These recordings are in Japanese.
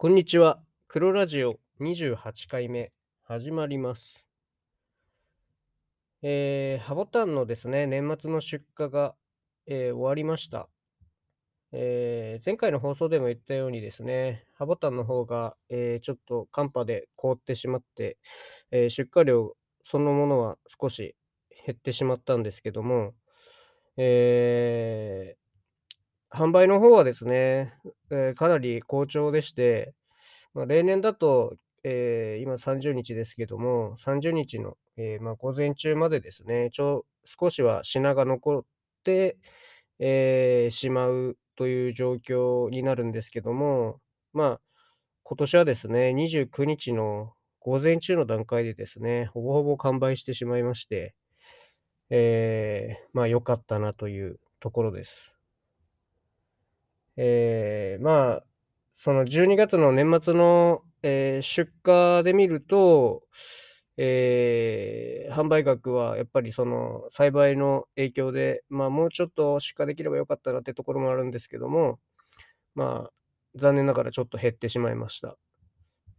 こんにちは。黒ラジオ28回目始まります。えー、ハボタンのですね、年末の出荷が、えー終わりました。えー前回の放送でも言ったようにですね、ハボタンの方が、えーちょっと寒波で凍ってしまって、えー出荷量そのものは少し減ってしまったんですけども、えー販売の方はですね、えーかなり好調でして、まあ、例年だと、えー今30日ですけども、30日の、えーまあ、午前中までですね、ちょ少しは品が残って、えーしまうという状況になるんですけども、まあ、今年はですね、29日の午前中の段階でですね、ほぼほぼ完売してしまいまして、えーまあ良かったなというところです。えーまあ、その12月の年末の、えー出荷で見ると、えー販売額はやっぱりその栽培の影響で、まあもうちょっと出荷できればよかったなってところもあるんですけども、まあ残念ながらちょっと減ってしまいました。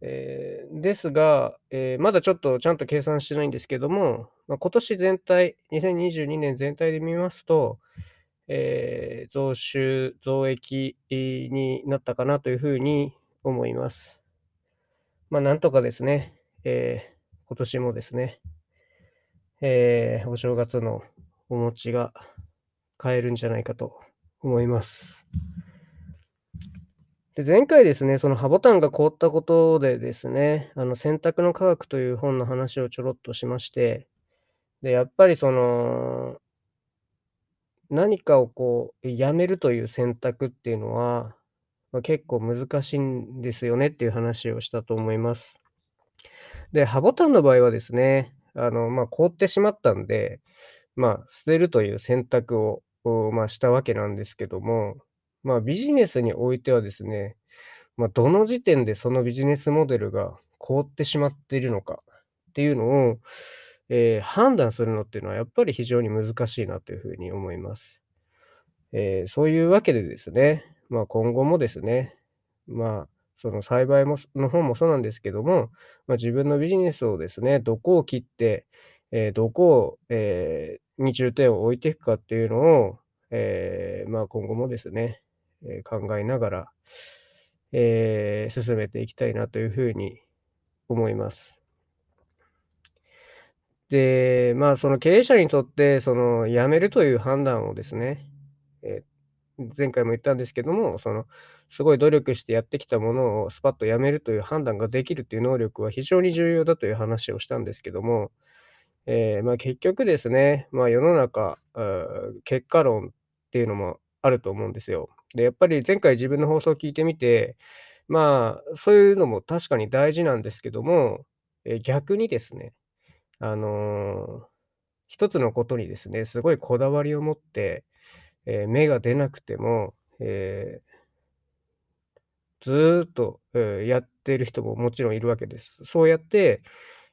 えーですが、えーまだちょっとちゃんと計算してないんですけども、まあ、今年全体、2022年全体で見ますと、えー増収、増益になったかなというふうに思います。まあ、なんとかですね、えー今年もですね、えーお正月のお餅が買えるんじゃないかと思います。で前回ですね、そのハボタンが凍ったことでですね、あの選択の科学という本の話をちょろっとしまして、で、やっぱりその、何かをこう、やめるという選択っていうのは、ま、結構難しいんですよねっていう話をしたと思います。で、ハボタンの場合はですね、あの、ま、凍ってしまったんで、ま、捨てるという選択を、ま、したわけなんですけども、ま、ビジネスにおいてはですね、ま、どの時点でそのビジネスモデルが凍ってしまっているのかっていうのを、えー判断するのっていうのはやっぱり非常に難しいなというふうに思います。えーそういうわけでですね、まあ、今後もですね、まあ、その栽培もの方もそうなんですけども、まあ、自分のビジネスをですね、どこを切って、えーどこを、えーに重点を置いていくかっていうのを、えーまあ、今後もですね、え考えながら、え進めていきたいなというふうに思います。で、まあ、その経営者にとって、その辞めるという判断をですね、えー前回も言ったんですけども、そのすごい努力してやってきたものをスパッとやめるという判断ができるという能力は非常に重要だという話をしたんですけども、えーまあ、結局ですね、まあ、世の中、結果論っていうのもあると思うんですよ。で、やっぱり前回自分の放送を聞いてみて、まあ、そういうのも確かに大事なんですけども、えー逆にですね、あのー一つのことにですね、すごいこだわりを持って、えー芽が出なくても、えーずっと、えーやってる人ももちろんいるわけです。そうやって、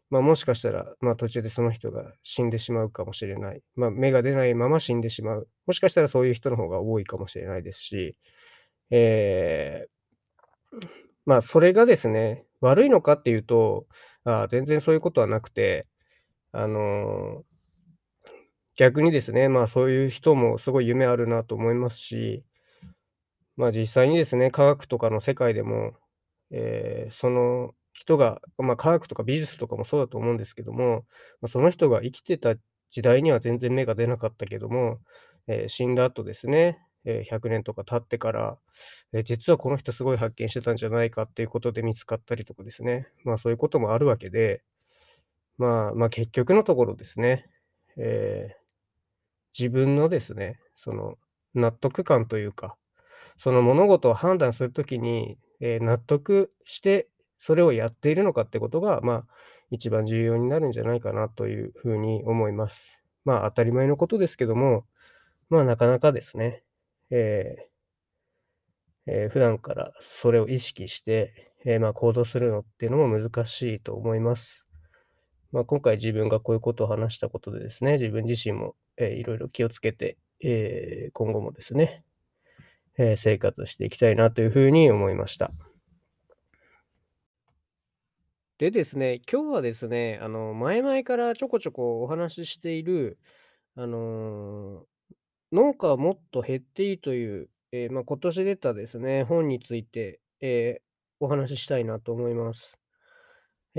まあ、もしかしたら、まあ、途中でその人が死んでしまうかもしれない。まあ、芽が出ないまま死んでしまう。もしかしたらそういう人の方が多いかもしれないですし、えーまあ、それがですね、悪いのかっていうと、あ全然そういうことはなくて、あの逆にですね、まあそういう人もすごい夢あるなと思いますし、まあ実際にですね、科学とかの世界でも、えーその人が、まあ科学とか美術とかもそうだと思うんですけども、まあその人が生きてた時代には全然芽が出なかったけども、えー死んだ後ですね、え100年とか経ってから、え実はこの人すごい発見してたんじゃないかっていうことで見つかったりとかですね、まあそういうこともあるわけで、まあまあ結局のところですね、えー自分のですね、その納得感というか、その物事を判断するときに、えー納得してそれをやっているのかってことが、まあ、一番重要になるんじゃないかなというふうに思います。まあ、当たり前のことですけども、まあ、なかなかですね、えーえー普段からそれを意識して、えーまあ、行動するのっていうのも難しいと思います。まあ、今回自分がこういうことを話したことでですね、自分自身も、えーいろいろ気をつけて、えー今後もですね、えー生活していきたいなというふうに思いました。でですね、今日はですね、あの、前々からちょこちょこお話ししている、あの、農家はもっと減っていいという、え、まあ、今年出たですね、本について、え、お話ししたいなと思います。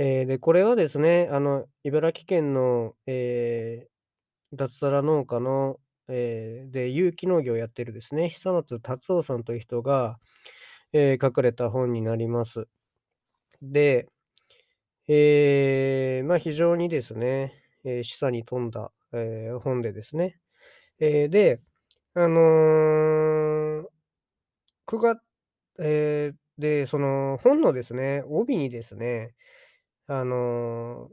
え、で、これはですね、あの、茨城県の、え、脱サラ農家の、え、で、有機農業をやってるですね、久松達夫さんという人が、え、書かれた本になります。で、え、ま、非常にですね、え、示唆に富んだ、え、本でですね。え、で、あの、くがえ、で、その本のですね、帯にですね、あの、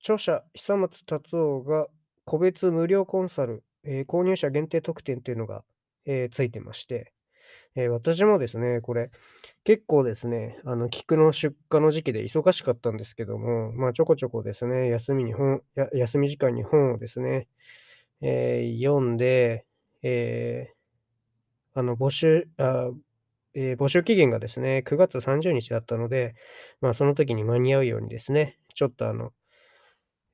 著者、久松達夫が個別無料コンサル、え、購入者限定特典っていうのが、え、ついてまして、え、私もですね、これ、結構ですね、あの、菊の出荷の時期で忙しかったんですけども、まあ、ちょこちょこですね、休みに本や休み時間に本をですね、え、読んで、え、あの、募集あ、え、募集期限がですね、9月30日だったので、まあ、その時に間に合うようにですね、ちょっとあの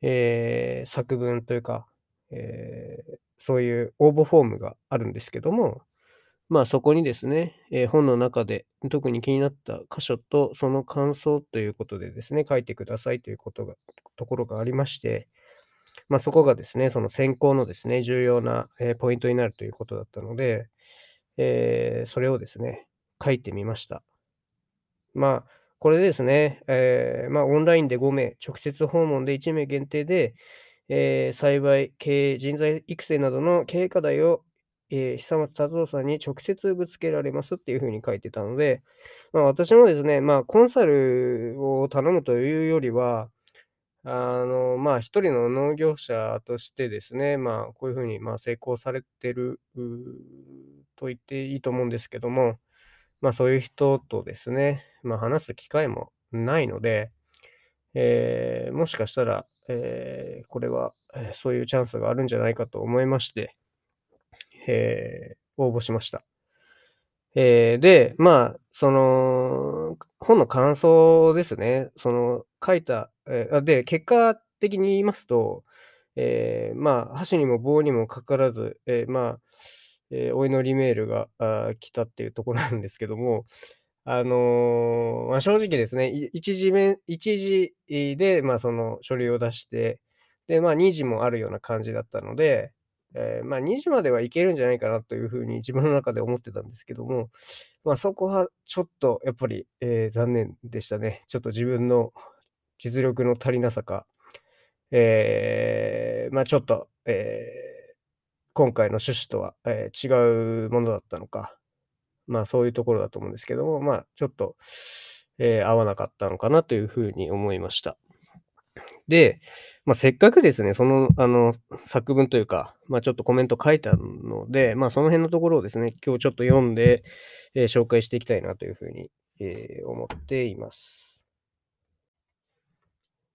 え、作文というか、え、そういう応募フォームがあるんですけども、ま、そこにですね、え、本の中で特に気になった箇所とその感想ということでですね、書いてくださいということがところがありまして、ま、そこがですね、その選考のですね、重要な、え、ポイントになるということだったので、え、それをですね、書いてみました。まあ、これですね、え、ま、オンラインで5名、直接訪問で1名限定で、え、栽培、経営、人材育成などの経営課題を、え、久松達夫さんに直接ぶつけられますっていう風に書いてたので、ま、私もですね、ま、コンサルを頼むというよりは、あの、ま、1人の農業者としてですね、まあ、こういう風に、ま、成功されてる、と言っていいと思うんですけども、まあ、そういう人とですね、まあ、話す機会もないので、え、もしかしたら、え、これは、え、そういうチャンスがあるんじゃないかと思いまして、え、応募しました。え、で、まあ、その本の感想ですね、その書いた、え、あ、で、結果的に言いますと、え、まあ、箸にも棒にもかからず、え、まあ、え、お祈りメールが、あ、来たっていうところなんですけども、あの、ま、正直ですね、い一次め一次で、まあ、その書類を出して、で、ま、二次もあるような感じだったので、え、ま、二次まではいけるんじゃないかなという風に自分の中で思ってたんですけども、まあ、そこはちょっとやっぱり、え、残念でしたね。ちょっと自分の実力の足りなさか、えー、まあ、ちょっと、えー、今回の趣旨とは、え、違うものだったのか、まあ、そういうところだと思うんですけども、まあ、ちょっと、え、合わなかったのかなという風に思いました。で、ま、せっかくですね、その、あの、作文というか、ま、ちょっとコメント書いたので、まあ、その辺のところをですね、今日ちょっと読んで、え、紹介していきたいなという風に、え、思っています。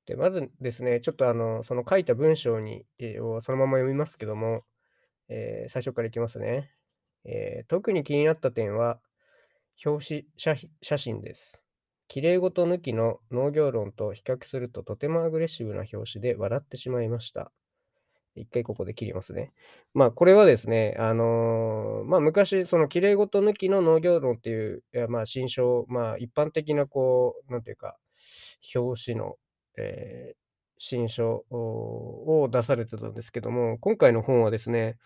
で、まずですね、ちょっとあの、その書いた文章にえ、をそのまま読みますけども、え、最初からいきますね。え、特に気になった点は、表紙写真です。綺麗事抜きの農業論と比較するととてもアグレッシブな表紙で笑ってしまいました。一回ここで切りますね。まあ、これはですね、あの、まあ、昔その綺麗事抜きの農業論っていう、いや、ま、新書、まあ、一般的なこう、なんていうか、表紙の、え、新書を出されてたんですけども、今回の本はですね、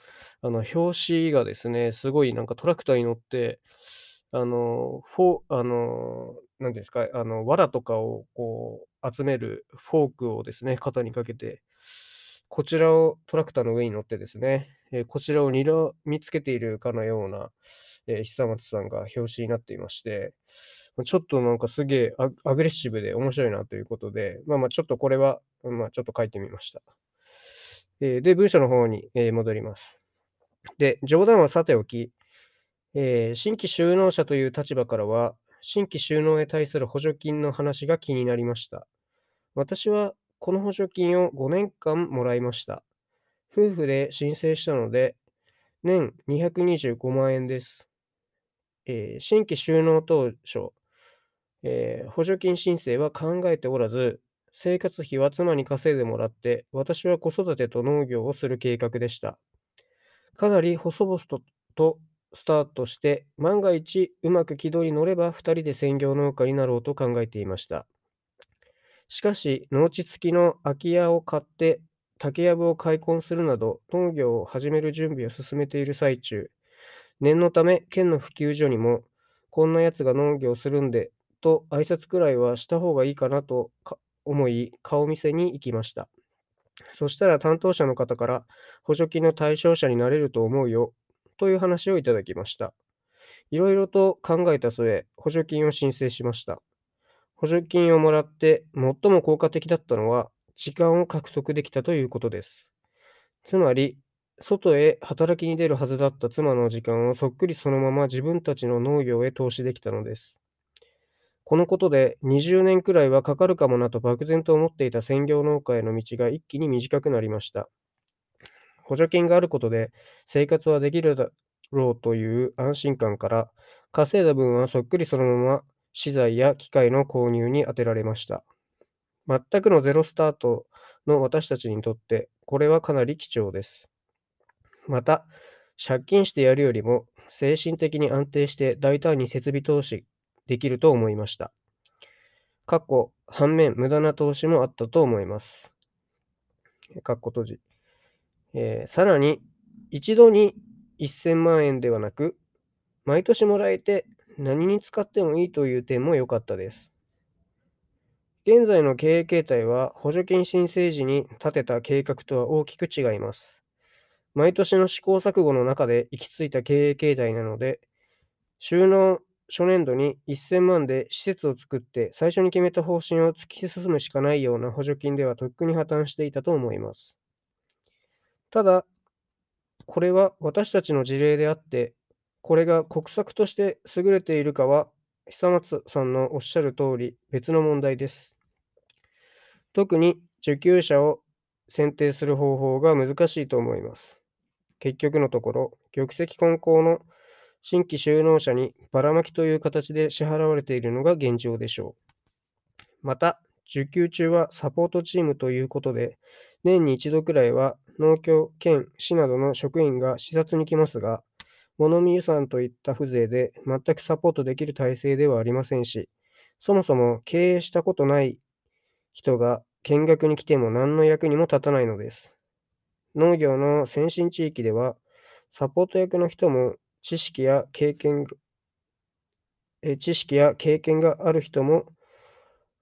あの、表紙がですね、すごいなんかトラクターに乗って、あの、フォあの、なんですか、あの、藁とかをこう集めるフォークをですね、肩にかけて、こちらをトラクターの上に乗ってですね、え、こちらを睨みつけているかのような、え、久松さんが表紙になっていまして、ちょっとなんかすげえアグレッシブで面白いなということで、まあまあ、ちょっとこれは、まあ、ちょっと書いてみました。え、で、文章の方に、え、戻ります。で、冗談はさておき、え、新規就農者という立場からは、新規就農へ対する補助金の話が気になりました。私はこの補助金を5年間もらいました。夫婦で申請したので、年225万円です。え、新規就農当初、えー補助金申請は考えておらず、生活費は妻に稼いでもらって、私は子育てと農業をする計画でした。かなり細々ととスタートして、万が一うまく軌道に乗れば2人で専業農家になろうと考えていました。しかし、農地付きの空き家を買って、竹やぶを開墾するなど、農業を始める準備を進めている最中、念のため、県の普及所にも、こんなやつが農業するんで、と挨拶くらいはした方がいいかなとか思い、顔見せに行きました。そしたら担当者の方から、補助金の対象者になれると思うよ、という話をいただきました。いろいろと考えた末、補助金を申請しました。補助金をもらって最も効果的だったのは、時間を獲得できたということです。つまり、外へ働きに出るはずだった妻の時間をそっくりそのまま自分たちの農業へ投資できたのです。このことで20年くらいはかかるかもなと漠然と思っていた専業農家への道が一気に短くなりました。補助金があることで生活はできるだろうという安心感から、稼いだ分はそっくりそのまま資材や機械の購入に充てられました。全くのゼロスタートの私たちにとって、これはかなり貴重です。また、借金してやるよりも、精神的に安定して大胆に設備投資できると思いました。かっこ、反面、無駄な投資もあったと思います。かっこ閉じ。えーさらに、一度に1000万円ではなく、毎年もらえて何に使ってもいいという点も良かったです。現在の経営形態は補助金申請時に立てた計画とは大きく違います。毎年の試行錯誤の中で行き着いた経営形態なので、収納初年度に1000万で施設を作って最初に決めた方針を突き進むしかないような補助金ではとっくに破綻していたと思います。ただ、これは私たちの事例であって、これが国策として優れているかは、久松さんのおっしゃる通り別の問題です。特に受給者を選定する方法が難しいと思います。結局のところ、玉石混交の新規就農者にばらまきという形で支払われているのが現状でしょう。また、受給中はサポートチームということで、年に一度くらいは農協、県、市などの職員が視察に来ますが、物見予算といった風情で全くサポートできる体制ではありませんし、そもそも経営したことない人が見学に来ても何の役にも立たないのです。農業の先進地域では、サポート役の人も知識や経験がえ知識や経験がある人も、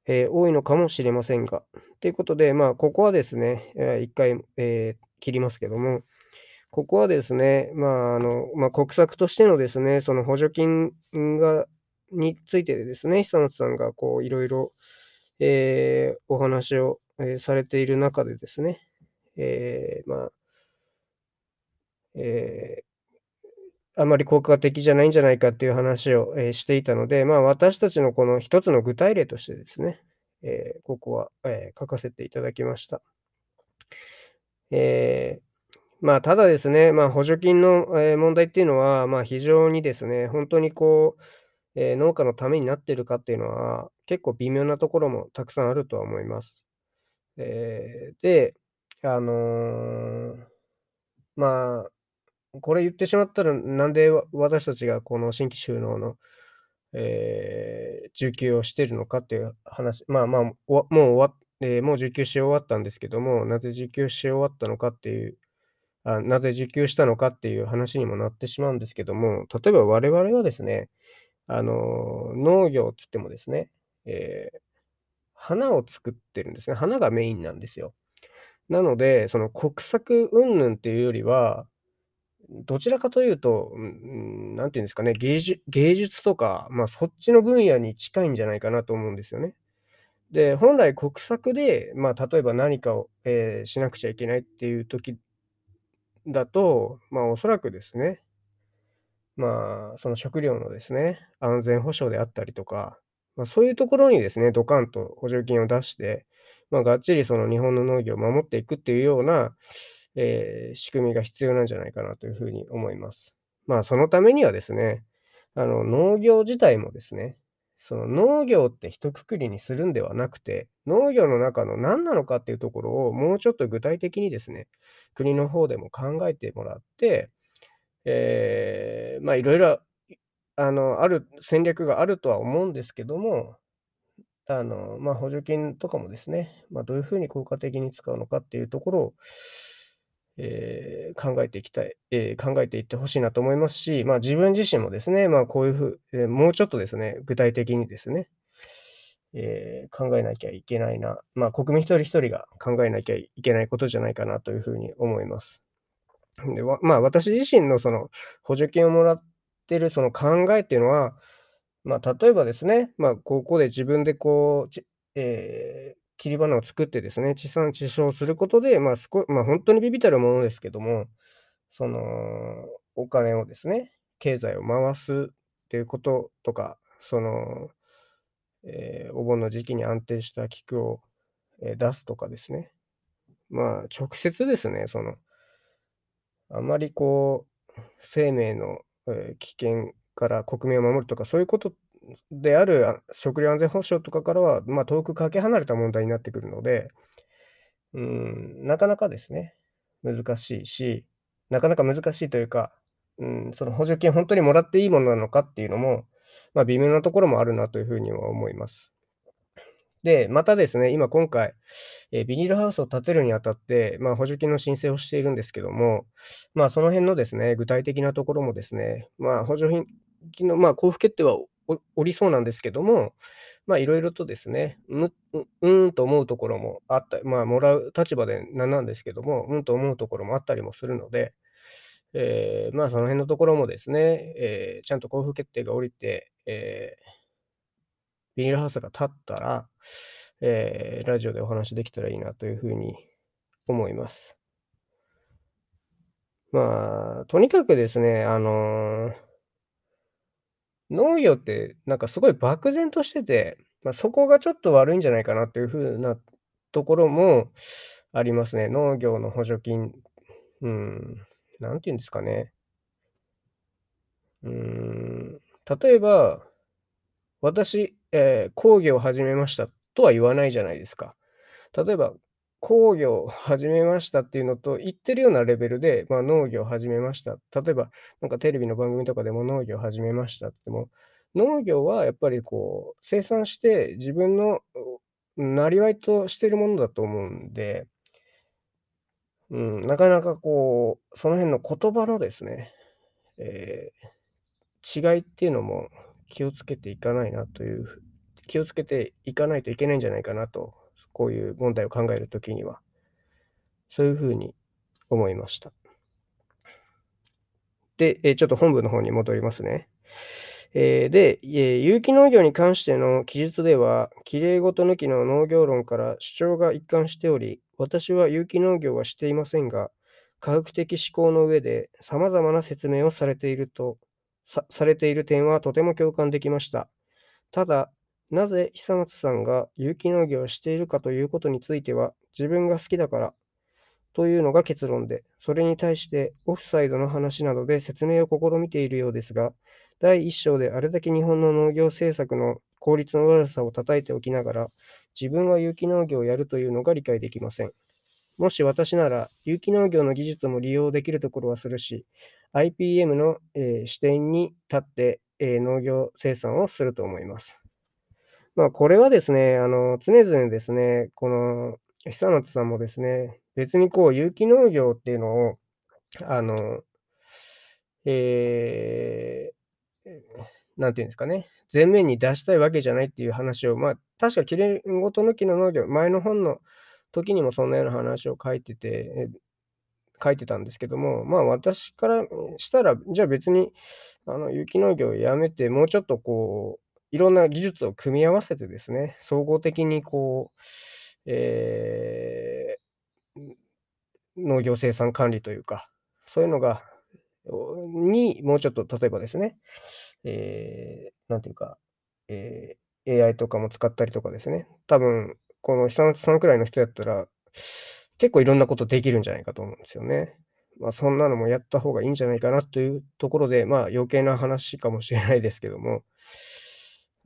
えー多いのかもしれませんが。ということで、まあ、ここはですね、えー一回、えー切りますけども、ここはですね、まあ、あの、まあ、国策としてのですね、その補助金が、についてですね、久松さんがこう、いろいろ、えーお話を、えーされている中でですね、えーまあ、えーあまり効果的じゃないんじゃないかっていう話を、えーしていたので、まあ、私たちのこの一つの具体例としてですね、えーここは、えー書かせていただきました。えまあ、ただですね、まあ、補助金の、え問題っていうのは、まあ、非常にですね、本当にこう、え農家のためになっているかっていうのは、結構微妙なところもたくさんあるとは思います。えで、あのまあ、これ言ってしまったら、なんで私たちがこの新規就農の、えー受給をしているのかっていう話、まあまあ、もう終わっ、えーもう受給し終わったんですけども、なぜ受給し終わったのかっていう、あなぜ受給したのかっていう話にもなってしまうんですけども、例えば我々はですね、あの農業って言ってもですね、えー花を作ってるんですね。花がメインなんですよ。なので、その国策云々っていうよりは、どちらかというと、うんうんなんていうんですかね、芸術芸術とか、まあ、そっちの分野に近いんじゃないかなと思うんですよね。で、本来国策で、まあ、例えば何かを、えーしなくちゃいけないっていう時だと、まあ、おそらくですね、まあ、その食料のですね、安全保障であったりとか、まあ、そういうところにですね、ドカンと補助金を出して、まあ、がっちりその日本の農業を守っていくっていうような、えー仕組みが必要なんじゃないかなというふうに思います。まあ、そのためにはですね、あの農業自体もですね、その農業って一括りにするんではなくて、農業の中の何なのかっていうところをもうちょっと具体的にですね、国の方でも考えてもらって、えー、まあいろいろ、あの、ある戦略があるとは思うんですけども、あの、まあ補助金とかもですね、まあどういうふうに効果的に使うのかっていうところを、えー、考えていきたい、えー、考えていってほしいなと思いますし、まあ、自分自身もですね、まあ、こういうふう、えー、もうちょっとですね、具体的にですね、え考えなきゃいけないな、まあ、国民一人一人が考えなきゃいけないことじゃないかなというふうに思います。でまあ、私自身のその補助金をもらってるその考えっていうのは、まあ、例えばですね、まあ、ここで自分でこう、え、切り花を作ってですね、地産地消することで、まあ、すこまあ、本当に微々たるものですけども、その、お金をですね、経済を回すっていうこととか、その、えー、お盆の時期に安定した菊を、えー、出すとかですね。まあ、直接ですね、その、あまりこう、生命の、えー、危険から国民を守るとか、そういうことである食料安全保障とかからは、まあ、遠くかけ離れた問題になってくるので、うん、なかなかですね、難しいし、なかなか難しいというか、うん、その補助金本当にもらっていいものなのかっていうのも、まあ、微妙なところもあるなというふうには思います。で、またですね、今今回、え、ビニールハウスを建てるにあたって、まあ、補助金の申請をしているんですけども、まあ、その辺のですね、具体的なところもですね、まあ、補助金の、まあ、交付決定はおりそうなんですけども、まあいろいろとですね、ううんと思うところもあった、まあもらう立場でなんなんですけども、うんと思うところもあったりもするので、えー、まあその辺のところもですね、えー、ちゃんと交付決定が下りて、えー、ビニールハウスが立ったら、えー、ラジオでお話できたらいいなというふうに思います。まあ、とにかくですね、あのー農業ってなんかすごい漠然としてて、まあ、そこがちょっと悪いんじゃないかなという風なところもありますね。農業の補助金、うん、なんて言うんですかね。うん、例えば、私、えー、工業を始めましたとは言わないじゃないですか。例えば、工業を始めましたっていうのと言ってるようなレベルで、まあ、農業を始めました。例えば、なんかテレビの番組とかでも農業を始めましたっても、農業はやっぱりこう、生産して自分のなりわいとしてるものだと思うんで、うん、なかなかこう、その辺の言葉のですね、えー、違いっていうのも気をつけていかないなという、気をつけていかないといけないんじゃないかなとこういう問題を考えるときには、そういうふうに思いました。で、えちょっと本文の方に戻りますね。え、で、有機農業に関しての記述では、きれいごと抜きの農業論から主張が一貫しており、私は有機農業はしていませんが、科学的思考の上で様々な説明をされているとさ、されている点はとても共感できました。ただ、なぜ久松さんが有機農業をしているかということについては、自分が好きだからというのが結論で、それに対してオフサイドの話などで説明を試みているようですが、第一章であれだけ日本の農業政策の効率の悪さを叩いておきながら、自分は有機農業をやるというのが理解できません。もし私なら、有機農業の技術も利用できるところはするし、IPM の、えー、視点に立って、えー、農業生産をすると思います。まあ、これはですね、あの、常々ですね、この、久松さんもですね、別にこう、有機農業っていうのを、あの、えー、なんていうんですかね、前面に出したいわけじゃないっていう話を、まあ、確か、きれいごと抜きの農業、前の本の時にもそんなような話を書いてて、書いてたんですけども、まあ私からしたら、じゃあ別に、あの、有機農業をやめて、もうちょっとこう、いろんな技術を組み合わせてですね、総合的にこう、えー、農業生産管理というか、そういうのが、に、もうちょっと例えばですね、えー、なんていうか、えー、AI とかも使ったりとかですね、多分、この下のそのくらいの人やったら、結構いろんなことできるんじゃないかと思うんですよね。まあ、そんなのもやった方がいいんじゃないかなというところで、まあ、余計な話かもしれないですけども、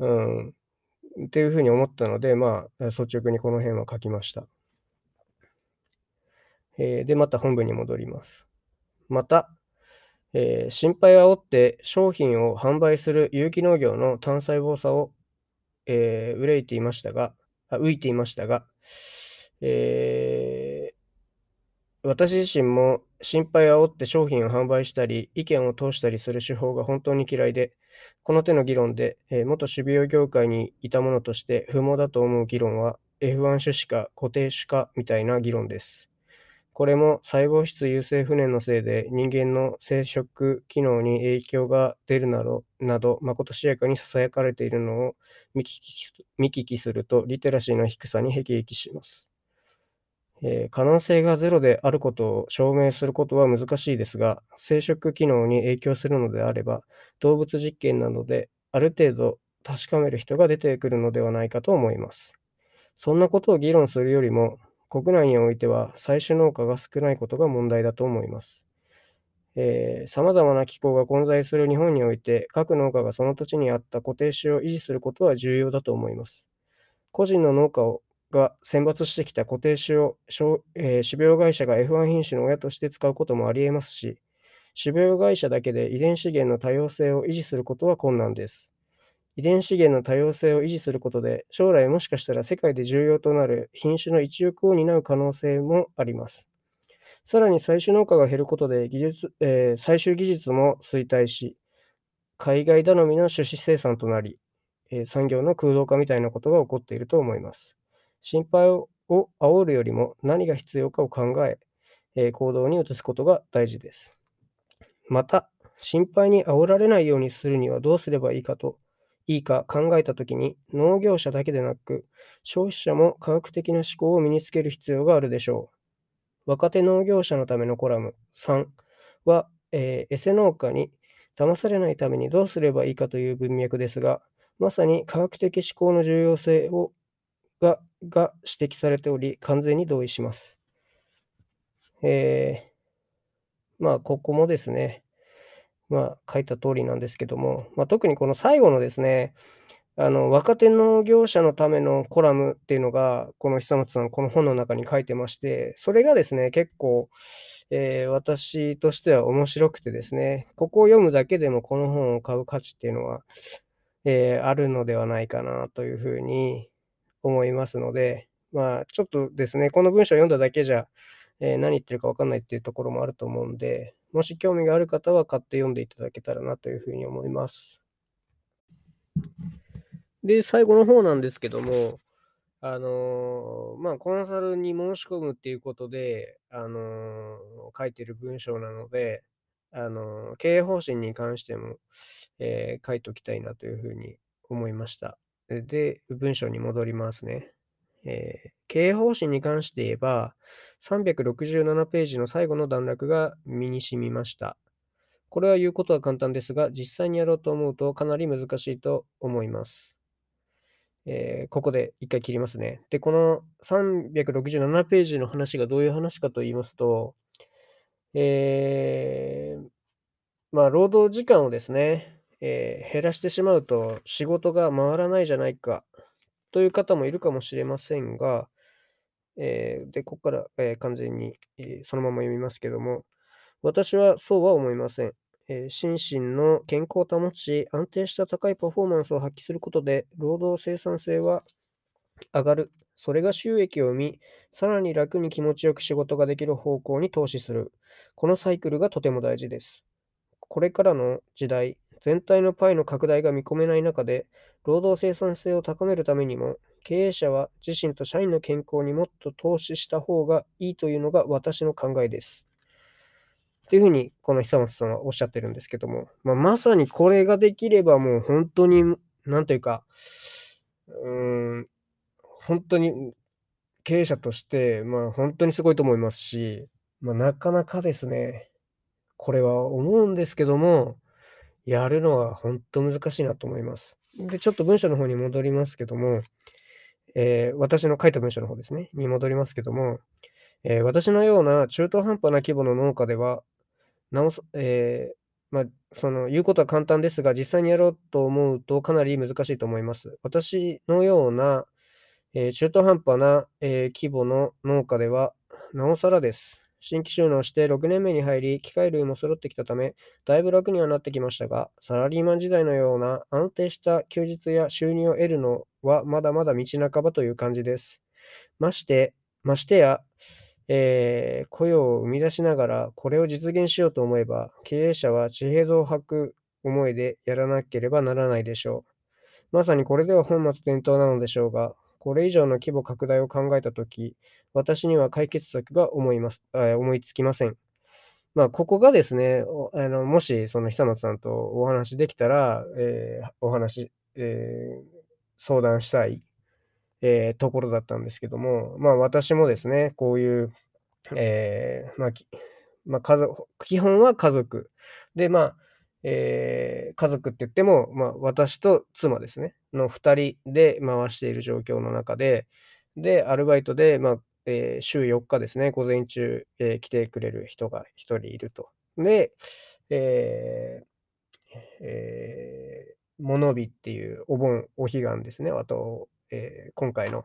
うん、っていうふうに思ったので、まあ、率直にこの辺は書きました。えー、で、また本文に戻ります。また、えー、心配を煽って商品を販売する有機農業の単細胞さを、えー、憂いていましたが、あ浮いていましたが、えー、私自身も心配を煽って商品を販売したり、意見を通したりする手法が本当に嫌いで、この手の議論で、えー、元種苗業界にいたものとして不毛だと思う議論は F1 種子か固定種かみたいな議論です。これも細胞質優性不燃のせいで人間の生殖機能に影響が出るなど、など、まことしやかに囁かれているのを見聞き見聞きすると、リテラシーの低さに辟易します。えー、可能性がゼロであることを証明することは難しいですが、生殖機能に影響するのであれば、動物実験などである程度確かめる人が出てくるのではないかと思います。そんなことを議論するよりも、国内においては採取農家が少ないことが問題だと思います。さまざまな気候が混在する日本において、各農家がその土地にあった固定種を維持することは重要だと思います。個人の農家をが選抜してきた固定種を、えー、種苗会社が F1 品種の親として使うこともあり得ますし、種苗会社だけで遺伝資源の多様性を維持することは困難です。遺伝資源の多様性を維持することで、将来もしかしたら世界で重要となる品種の一翼を担う可能性もあります。さらに採取農家が減ることで技術、えー、採集技術も衰退し、海外頼みの種子生産となり、えー、産業の空洞化みたいなことが起こっていると思います。心配を煽るよりも何が必要かを考え、え、行動に移すことが大事です。また、心配に煽られないようにするにはどうすればいいかといいか考えたときに、農業者だけでなく、消費者も科学的な思考を身につける必要があるでしょう。若手農業者のためのコラム3は、えー、エセ農家に騙されないためにどうすればいいかという文脈ですが、まさに科学的思考の重要性をがが指摘されており、完全に同意します。えー、まあ、ここもですね、まあ、書いた通りなんですけども、まあ、特にこの最後のですね、あの若手農業者のためのコラムっていうのが、この久松さん、この本の中に書いてまして、それがですね、結構、えー、私としては面白くてですね、ここを読むだけでもこの本を買う価値っていうのは、えー、あるのではないかなというふうに思いますので、まあ、ちょっとですね、この文章を読んだだけじゃ、えー、何言ってるか分かんないっていうところもあると思うんで、もし興味がある方は買って読んでいただけたらなというふうに思います。で、最後の方なんですけども、あのー、まあ、コンサルに申し込むっていうことで、あのー、書いてる文章なので、あのー、経営方針に関しても、え書いておきたいなというふうに思いました。で、文章に戻りますね。えー、経営方針に関して言えば、367ページの最後の段落が身に染みました。これは言うことは簡単ですが、実際にやろうと思うとかなり難しいと思います。えー、ここで一回切りますね。で、この367ページの話がどういう話かと言いますと、えー、まあ、労働時間をですね、えー、減らしてしまうと仕事が回らないじゃないかという方もいるかもしれませんが、えー、で、ここから、えー、完全に、えそのまま読みますけども、私はそうは思いません。え心身の健康を保ち、安定した高いパフォーマンスを発揮することで、労働生産性は上がる。それが収益を生み、さらに楽に気持ちよく仕事ができる方向に投資する。このサイクルがとても大事です。これからの時代、全体のパイの拡大が見込めない中で、労働生産性を高めるためにも、経営者は自身と社員の健康にもっと投資した方がいいというのが私の考えです。というふうに、この久松さんはおっしゃってるんですけども、まあ、まさにこれができればもう本当に、なんというか、うーん、本当に経営者として、まあ本当にすごいと思いますし、まあ、なかなかですね、これは思うんですけども、やるのは本当難しいなと思います。で、ちょっと文章の方に戻りますけども、えー、私の書いた文章の方ですね、に戻りますけども、えー、私のような中途半端な規模の農家では、なおえまあ、その、言うことは簡単ですが、実際にやろうと思うとかなり難しいと思います。私のような、えー、中途半端な、えー、規模の農家では、なおさらです。新規収納して6年目に入り、機械類も揃ってきたため、だいぶ楽にはなってきましたが、サラリーマン時代のような安定した休日や収入を得るのはまだまだ道半ばという感じです。まして、ましてや、えー、雇用を生み出しながら、これを実現しようと思えば、経営者は地平道を吐く思いでやらなければならないでしょう。まさにこれでは本末転倒なのでしょうが、これ以上の規模拡大を考えたとき、私には解決策が思います、え思いつきません。まあ、ここがですね、あのもし、その久松さんとお話できたら、えー、お話、えー、相談したい、えー、ところだったんですけども、まあ、私もですね、こういう、えまあ、まあ、基本は家族。で、まあ、え家族って言っても、まあ、私と妻ですね、の2人で回している状況の中で、で、アルバイトで、まあ、えー、週4日ですね、午前中、えー、来てくれる人が1人いると。で、えーえー、物日っていうお盆、お彼岸ですね、あと、えー、今回の、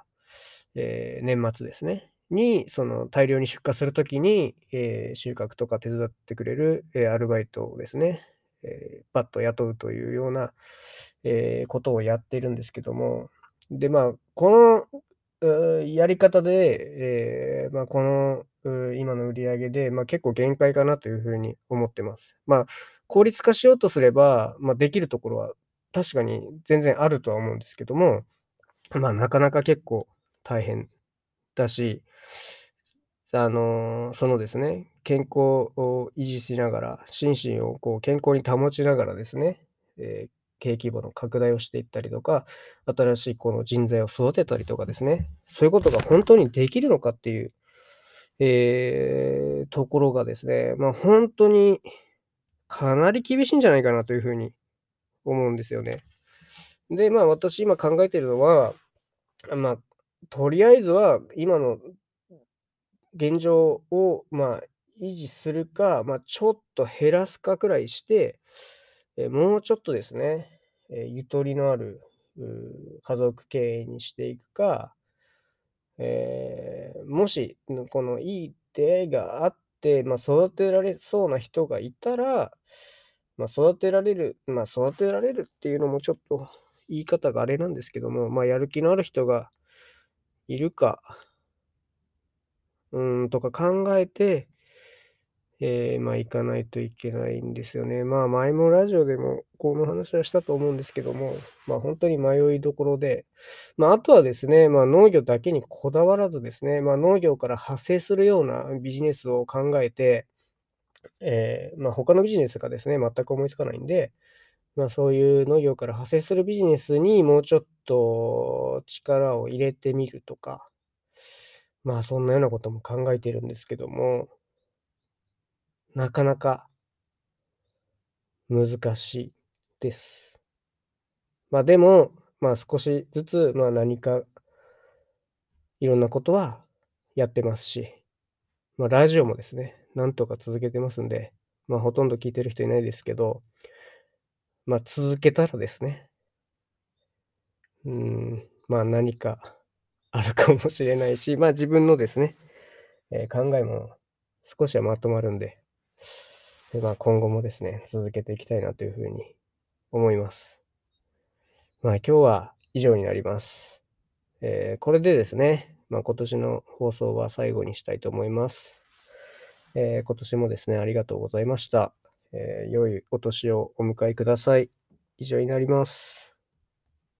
えー、年末ですね、に、その大量に出荷するときに、えー、収穫とか手伝ってくれる、えー、アルバイトですね、えー、バッと雇うというような、え、ことをやっているんですけども、で、まあ、このやり方で、え、まあ、この、今の売り上げで、まあ、結構限界かなというふうに思ってます。まあ、効率化しようとすれば、まあ、できるところは確かに全然あるとは思うんですけども、まあ、なかなか結構大変だし、あの、そのですね、健康を維持しながら、心身をこう健康に保ちながらですね、えー、経規模の拡大をしていったりとか、新しいこの人材を育てたりとかですね、そういうことが本当にできるのかっていう、えー、ところがですね、まあ、本当にかなり厳しいんじゃないかなというふうに思うんですよね。で、まあ私今考えているのは、まあ、とりあえずは今の現状を、まあ、維持するか、まあ、ちょっと減らすかくらいして、えもうちょっとですね、えゆとりのある家族経営にしていくか、えー、もし、このいい出会いがあって、まあ、育てられそうな人がいたら、まあ、育てられる、まあ、育てられるっていうのもちょっと言い方があれなんですけども、まあ、やる気のある人がいるか、うん、とか考えて、えー、まあ、行かないといけないんですよね。まあ、前もラジオでもこの話はしたと思うんですけども、まあ、本当に迷いどころで、まあ、あとはですね、まあ、農業だけにこだわらずですね、まあ、農業から発生するようなビジネスを考えて、えー、まあ、他のビジネスがですね、全く思いつかないんで、まあ、そういう農業から派生するビジネスにもうちょっと力を入れてみるとか、まあ、そんなようなことも考えているんですけども、なかなか難しいです。まあでも、まあ少しずつ、まあ何かいろんなことはやってますし、まあラジオもですね、なんとか続けてますんで、まあほとんど聞いてる人いないですけど、まあ続けたらですね、うん、まあ何かあるかもしれないし、まあ自分のですね、えー、考えも少しはまとまるんで、でまあ、今後もですね、続けていきたいなというふうに思います。まあ、今日は以上になります。えー、これでですね、まあ、今年の放送は最後にしたいと思います。えー、今年もですね、ありがとうございました。えー、良いお年をお迎えください。以上になります。